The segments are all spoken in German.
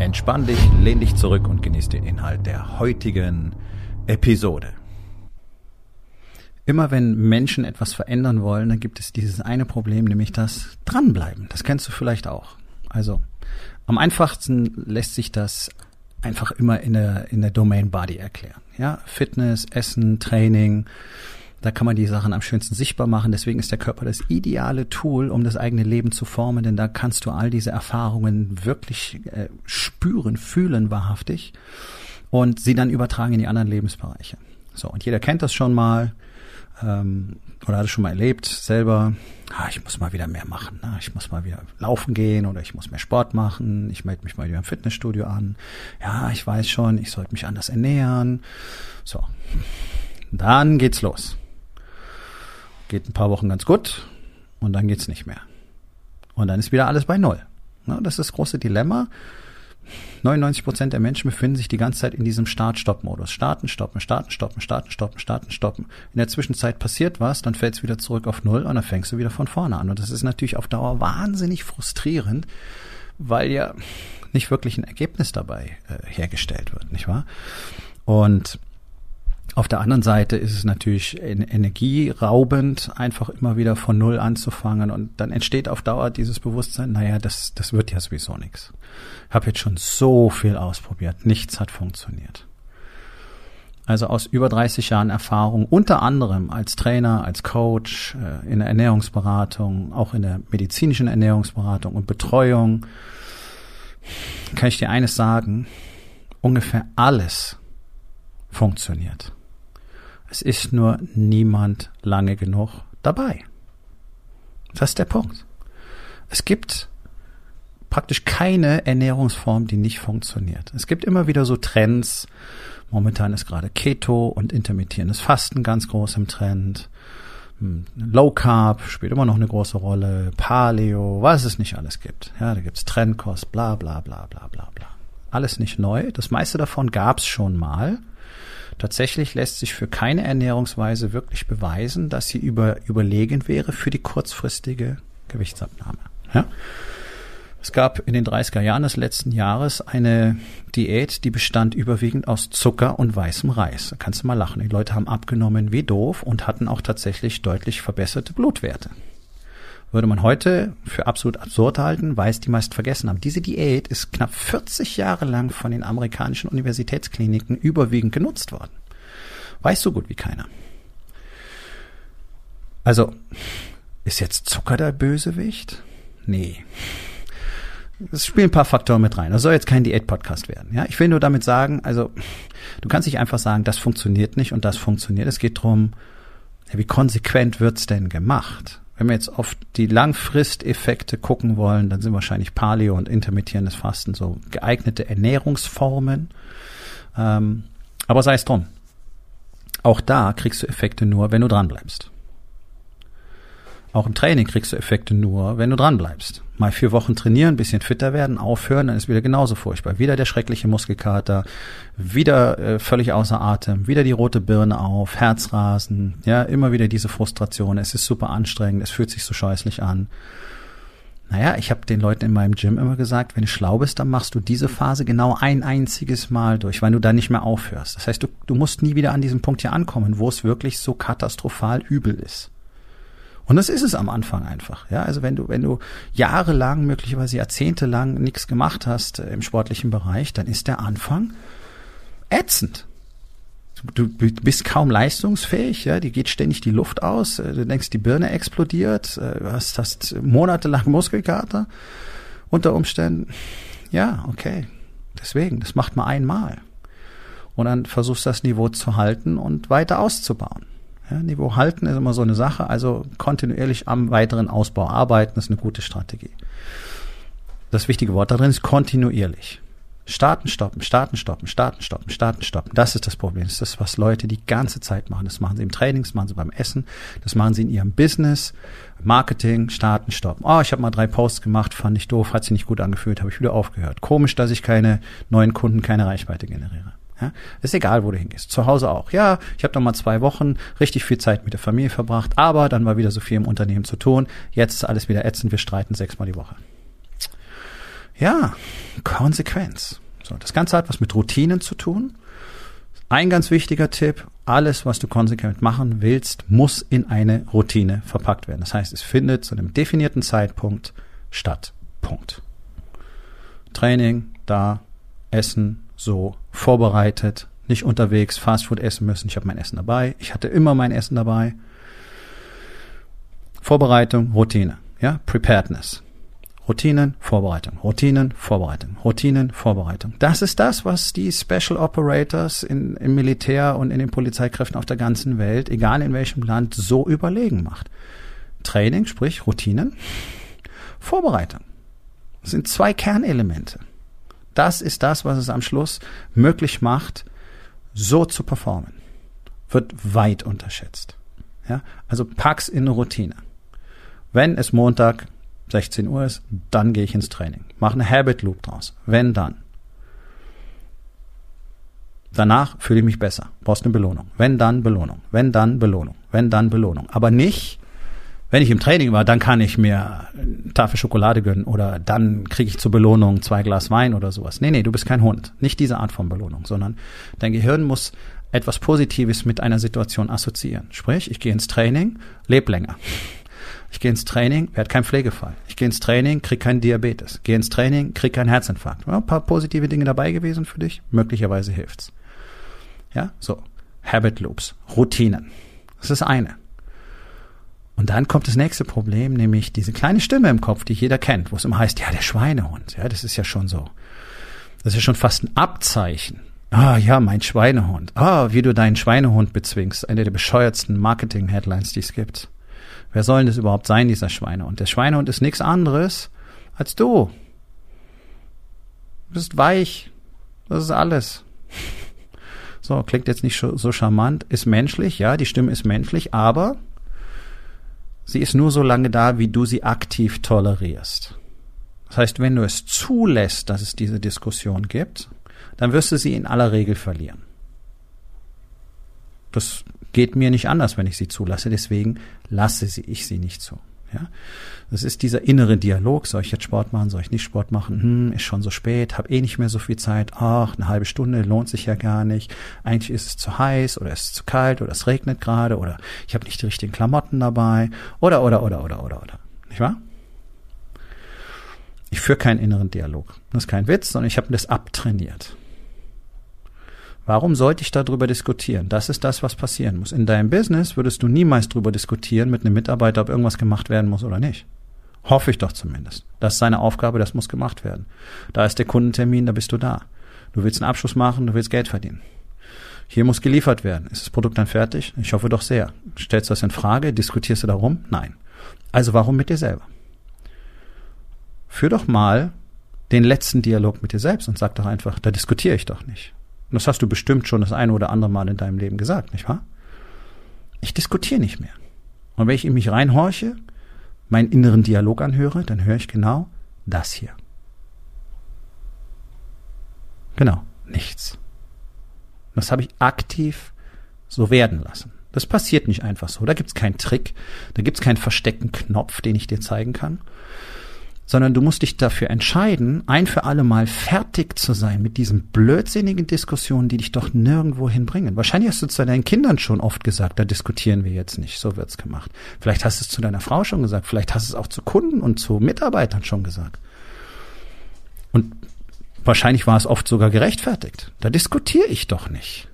Entspann dich, lehn dich zurück und genieß den Inhalt der heutigen Episode. Immer wenn Menschen etwas verändern wollen, dann gibt es dieses eine Problem, nämlich das Dranbleiben. Das kennst du vielleicht auch. Also am einfachsten lässt sich das einfach immer in der, in der Domain Body erklären. Ja, Fitness, Essen, Training, da kann man die Sachen am schönsten sichtbar machen. Deswegen ist der Körper das ideale Tool, um das eigene Leben zu formen, denn da kannst du all diese Erfahrungen wirklich äh, spüren, fühlen wahrhaftig und sie dann übertragen in die anderen Lebensbereiche. So, und jeder kennt das schon mal ähm, oder hat es schon mal erlebt selber. Ah, ich muss mal wieder mehr machen. Ne? Ich muss mal wieder laufen gehen oder ich muss mehr Sport machen. Ich melde mich mal wieder im Fitnessstudio an. Ja, ich weiß schon, ich sollte mich anders ernähren. So, dann geht's los. Geht ein paar Wochen ganz gut und dann geht's nicht mehr. Und dann ist wieder alles bei Null. Ne? Das ist das große Dilemma. 99 Prozent der Menschen befinden sich die ganze Zeit in diesem Start-Stopp-Modus. Starten, stoppen, starten, stoppen, starten, stoppen, starten, stoppen. In der Zwischenzeit passiert was, dann fällt es wieder zurück auf Null und dann fängst du wieder von vorne an. Und das ist natürlich auf Dauer wahnsinnig frustrierend, weil ja nicht wirklich ein Ergebnis dabei äh, hergestellt wird, nicht wahr? Und auf der anderen Seite ist es natürlich energieraubend, einfach immer wieder von Null anzufangen und dann entsteht auf Dauer dieses Bewusstsein, naja, das, das wird ja sowieso nichts. Ich habe jetzt schon so viel ausprobiert, nichts hat funktioniert. Also aus über 30 Jahren Erfahrung, unter anderem als Trainer, als Coach, äh, in der Ernährungsberatung, auch in der medizinischen Ernährungsberatung und Betreuung, kann ich dir eines sagen, ungefähr alles funktioniert. Es ist nur niemand lange genug dabei. Das ist der Punkt. Es gibt praktisch keine Ernährungsform, die nicht funktioniert. Es gibt immer wieder so Trends. Momentan ist gerade Keto und intermittierendes Fasten ganz groß im Trend. Hm, Low Carb spielt immer noch eine große Rolle. Paleo, was es nicht alles gibt. Ja, da gibt's Trendkost, bla bla bla bla bla bla. Alles nicht neu. Das meiste davon gab's schon mal. Tatsächlich lässt sich für keine Ernährungsweise wirklich beweisen, dass sie über, überlegen wäre für die kurzfristige Gewichtsabnahme. Ja? Es gab in den 30er Jahren des letzten Jahres eine Diät, die bestand überwiegend aus Zucker und weißem Reis. Da kannst du mal lachen. Die Leute haben abgenommen wie doof und hatten auch tatsächlich deutlich verbesserte Blutwerte. Würde man heute für absolut absurd halten, weil es die meist vergessen haben. Diese Diät ist knapp 40 Jahre lang von den amerikanischen Universitätskliniken überwiegend genutzt worden. Weiß so gut wie keiner. Also, ist jetzt Zucker der Bösewicht? Nee. Es spielen ein paar Faktoren mit rein. Das soll jetzt kein Diät-Podcast werden. Ja, ich will nur damit sagen, also du kannst nicht einfach sagen, das funktioniert nicht und das funktioniert. Es geht drum, wie konsequent wird's denn gemacht? Wenn wir jetzt auf die Langfristeffekte gucken wollen, dann sind wahrscheinlich Paleo und intermittierendes Fasten so geeignete Ernährungsformen. Ähm, aber sei es drum. Auch da kriegst du Effekte nur, wenn du dranbleibst. Auch im Training kriegst du Effekte nur, wenn du dranbleibst. Mal vier Wochen trainieren, bisschen fitter werden, aufhören, dann ist wieder genauso furchtbar. Wieder der schreckliche Muskelkater, wieder äh, völlig außer Atem, wieder die rote Birne auf, Herzrasen, ja, immer wieder diese Frustration. Es ist super anstrengend, es fühlt sich so scheußlich an. Naja, ich habe den Leuten in meinem Gym immer gesagt, wenn du schlau bist, dann machst du diese Phase genau ein einziges Mal durch, weil du dann nicht mehr aufhörst. Das heißt, du, du musst nie wieder an diesem Punkt hier ankommen, wo es wirklich so katastrophal übel ist. Und das ist es am Anfang einfach. Ja, also wenn du, wenn du jahrelang, möglicherweise jahrzehntelang nichts gemacht hast äh, im sportlichen Bereich, dann ist der Anfang ätzend. Du, bist kaum leistungsfähig, ja, die geht ständig die Luft aus, äh, du denkst, die Birne explodiert, äh, du hast, hast monatelang Muskelkater unter Umständen. Ja, okay. Deswegen, das macht man einmal. Und dann versuchst du das Niveau zu halten und weiter auszubauen. Ja, Niveau halten ist immer so eine Sache, also kontinuierlich am weiteren Ausbau arbeiten ist eine gute Strategie. das wichtige Wort da drin ist kontinuierlich. Starten, stoppen, starten, stoppen, starten, stoppen, starten, stoppen. Das ist das Problem. Das ist das, was Leute die ganze Zeit machen. Das machen sie im Training, das machen sie beim Essen, das machen sie in ihrem Business, Marketing, starten, stoppen. Oh, ich habe mal drei Posts gemacht, fand ich doof, hat sich nicht gut angefühlt, habe ich wieder aufgehört. Komisch, dass ich keine neuen Kunden, keine Reichweite generiere. Ja, ist egal, wo du hingehst. Zu Hause auch. Ja, ich habe noch mal zwei Wochen richtig viel Zeit mit der Familie verbracht, aber dann war wieder so viel im Unternehmen zu tun. Jetzt ist alles wieder ätzend, wir streiten sechsmal die Woche. Ja, Konsequenz. So, das Ganze hat was mit Routinen zu tun. Ein ganz wichtiger Tipp, alles, was du konsequent machen willst, muss in eine Routine verpackt werden. Das heißt, es findet zu einem definierten Zeitpunkt statt. Punkt. Training, da, Essen, so vorbereitet, nicht unterwegs Fastfood essen müssen. Ich habe mein Essen dabei. Ich hatte immer mein Essen dabei. Vorbereitung, Routine, ja, Preparedness. Routinen, Vorbereitung, Routinen, Vorbereitung, Routinen, Vorbereitung. Das ist das, was die Special Operators in, im Militär und in den Polizeikräften auf der ganzen Welt, egal in welchem Land, so überlegen macht. Training, sprich Routinen, Vorbereitung. Das sind zwei Kernelemente. Das ist das, was es am Schluss möglich macht, so zu performen. Wird weit unterschätzt. Ja? Also pack's in eine Routine. Wenn es Montag 16 Uhr ist, dann gehe ich ins Training. Mach eine Habit Loop draus. Wenn dann. Danach fühle ich mich besser. Brauchst eine Belohnung. Wenn dann Belohnung. Wenn dann Belohnung. Wenn dann Belohnung. Aber nicht wenn ich im Training war, dann kann ich mir eine Tafel Schokolade gönnen oder dann kriege ich zur Belohnung zwei Glas Wein oder sowas. Nee, nee, du bist kein Hund. Nicht diese Art von Belohnung, sondern dein Gehirn muss etwas Positives mit einer Situation assoziieren. Sprich, ich gehe ins Training, leb länger. Ich gehe ins Training, werde kein Pflegefall. Ich gehe ins Training, krieg keinen Diabetes. Gehe ins Training, krieg keinen Herzinfarkt. Ja, ein paar positive Dinge dabei gewesen für dich, möglicherweise hilft's. Ja, so. Habit Loops, Routinen. Das ist eine. Und dann kommt das nächste Problem, nämlich diese kleine Stimme im Kopf, die jeder kennt, wo es immer heißt, ja, der Schweinehund, ja, das ist ja schon so. Das ist schon fast ein Abzeichen. Ah, ja, mein Schweinehund. Ah, wie du deinen Schweinehund bezwingst. Eine der bescheuertsten Marketing-Headlines, die es gibt. Wer soll denn das überhaupt sein, dieser Schweinehund? Der Schweinehund ist nichts anderes als du. Du bist weich. Das ist alles. So, klingt jetzt nicht so charmant, ist menschlich, ja, die Stimme ist menschlich, aber Sie ist nur so lange da, wie du sie aktiv tolerierst. Das heißt, wenn du es zulässt, dass es diese Diskussion gibt, dann wirst du sie in aller Regel verlieren. Das geht mir nicht anders, wenn ich sie zulasse, deswegen lasse ich sie nicht zu. Ja? Das ist dieser innere Dialog, soll ich jetzt Sport machen, soll ich nicht Sport machen, hm, ist schon so spät, habe eh nicht mehr so viel Zeit, ach, eine halbe Stunde lohnt sich ja gar nicht, eigentlich ist es zu heiß oder ist es zu kalt oder es regnet gerade oder ich habe nicht die richtigen Klamotten dabei oder, oder, oder, oder, oder, oder. Nicht wahr? Ich führe keinen inneren Dialog. Das ist kein Witz, sondern ich habe das abtrainiert. Warum sollte ich darüber diskutieren? Das ist das, was passieren muss. In deinem Business würdest du niemals darüber diskutieren mit einem Mitarbeiter, ob irgendwas gemacht werden muss oder nicht. Hoffe ich doch zumindest. Das ist seine Aufgabe, das muss gemacht werden. Da ist der Kundentermin, da bist du da. Du willst einen Abschluss machen, du willst Geld verdienen. Hier muss geliefert werden. Ist das Produkt dann fertig? Ich hoffe doch sehr. Stellst du das in Frage? Diskutierst du darum? Nein. Also warum mit dir selber? Führ doch mal den letzten Dialog mit dir selbst und sag doch einfach, da diskutiere ich doch nicht. Und das hast du bestimmt schon das eine oder andere Mal in deinem Leben gesagt, nicht wahr? Ich diskutiere nicht mehr. Und wenn ich in mich reinhorche, meinen inneren Dialog anhöre, dann höre ich genau das hier. Genau, nichts. Das habe ich aktiv so werden lassen. Das passiert nicht einfach so. Da gibt's keinen Trick, da gibt's keinen versteckten Knopf, den ich dir zeigen kann, sondern du musst dich dafür entscheiden, ein für alle Mal fertig zu sein mit diesen blödsinnigen Diskussionen, die dich doch nirgendwo hinbringen. Wahrscheinlich hast du zu deinen Kindern schon oft gesagt, da diskutieren wir jetzt nicht, so wird's gemacht. Vielleicht hast du es zu deiner Frau schon gesagt, vielleicht hast du es auch zu Kunden und zu Mitarbeitern schon gesagt. Und wahrscheinlich war es oft sogar gerechtfertigt. Da diskutiere ich doch nicht.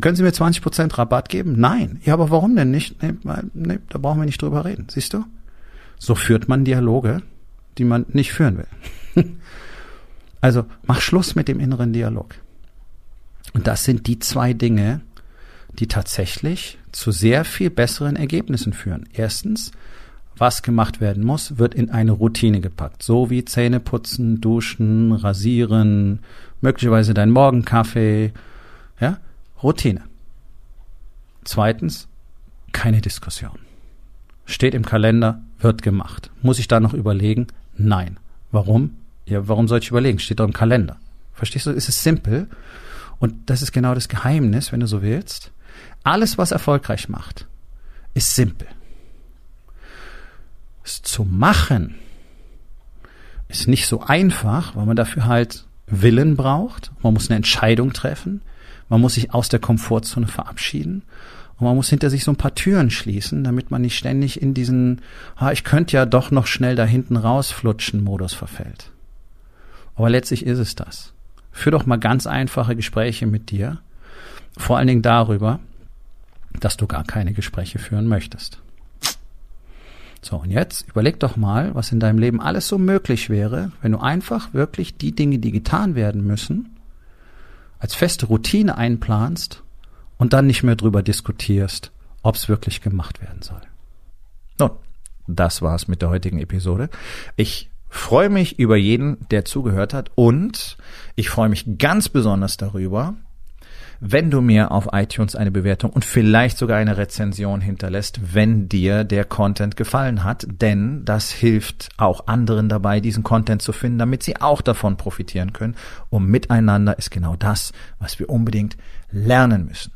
Können Sie mir 20% Rabatt geben? Nein. Ja, aber warum denn nicht? Nee, nee, da brauchen wir nicht drüber reden. Siehst du? So führt man Dialoge, die man nicht führen will. also mach Schluss mit dem inneren Dialog. Und das sind die zwei Dinge, die tatsächlich zu sehr viel besseren Ergebnissen führen. Erstens, was gemacht werden muss, wird in eine Routine gepackt. So wie Zähne putzen, duschen, rasieren, möglicherweise dein Morgenkaffee. Ja? Routine. Zweitens, keine Diskussion. Steht im Kalender, wird gemacht. Muss ich da noch überlegen? Nein. Warum? Ja, warum soll ich überlegen? Steht doch im Kalender. Verstehst du? Es ist simpel. Und das ist genau das Geheimnis, wenn du so willst. Alles, was erfolgreich macht, ist simpel. Es zu machen ist nicht so einfach, weil man dafür halt Willen braucht. Man muss eine Entscheidung treffen. Man muss sich aus der Komfortzone verabschieden. Und man muss hinter sich so ein paar Türen schließen, damit man nicht ständig in diesen, ah, ich könnte ja doch noch schnell da hinten rausflutschen Modus verfällt. Aber letztlich ist es das. Führ doch mal ganz einfache Gespräche mit dir. Vor allen Dingen darüber, dass du gar keine Gespräche führen möchtest. So, und jetzt überleg doch mal, was in deinem Leben alles so möglich wäre, wenn du einfach wirklich die Dinge, die getan werden müssen, als feste Routine einplanst und dann nicht mehr drüber diskutierst, ob es wirklich gemacht werden soll. Nun, das war's mit der heutigen Episode. Ich freue mich über jeden, der zugehört hat und ich freue mich ganz besonders darüber, wenn du mir auf iTunes eine Bewertung und vielleicht sogar eine Rezension hinterlässt, wenn dir der Content gefallen hat, denn das hilft auch anderen dabei, diesen Content zu finden, damit sie auch davon profitieren können. Und miteinander ist genau das, was wir unbedingt lernen müssen.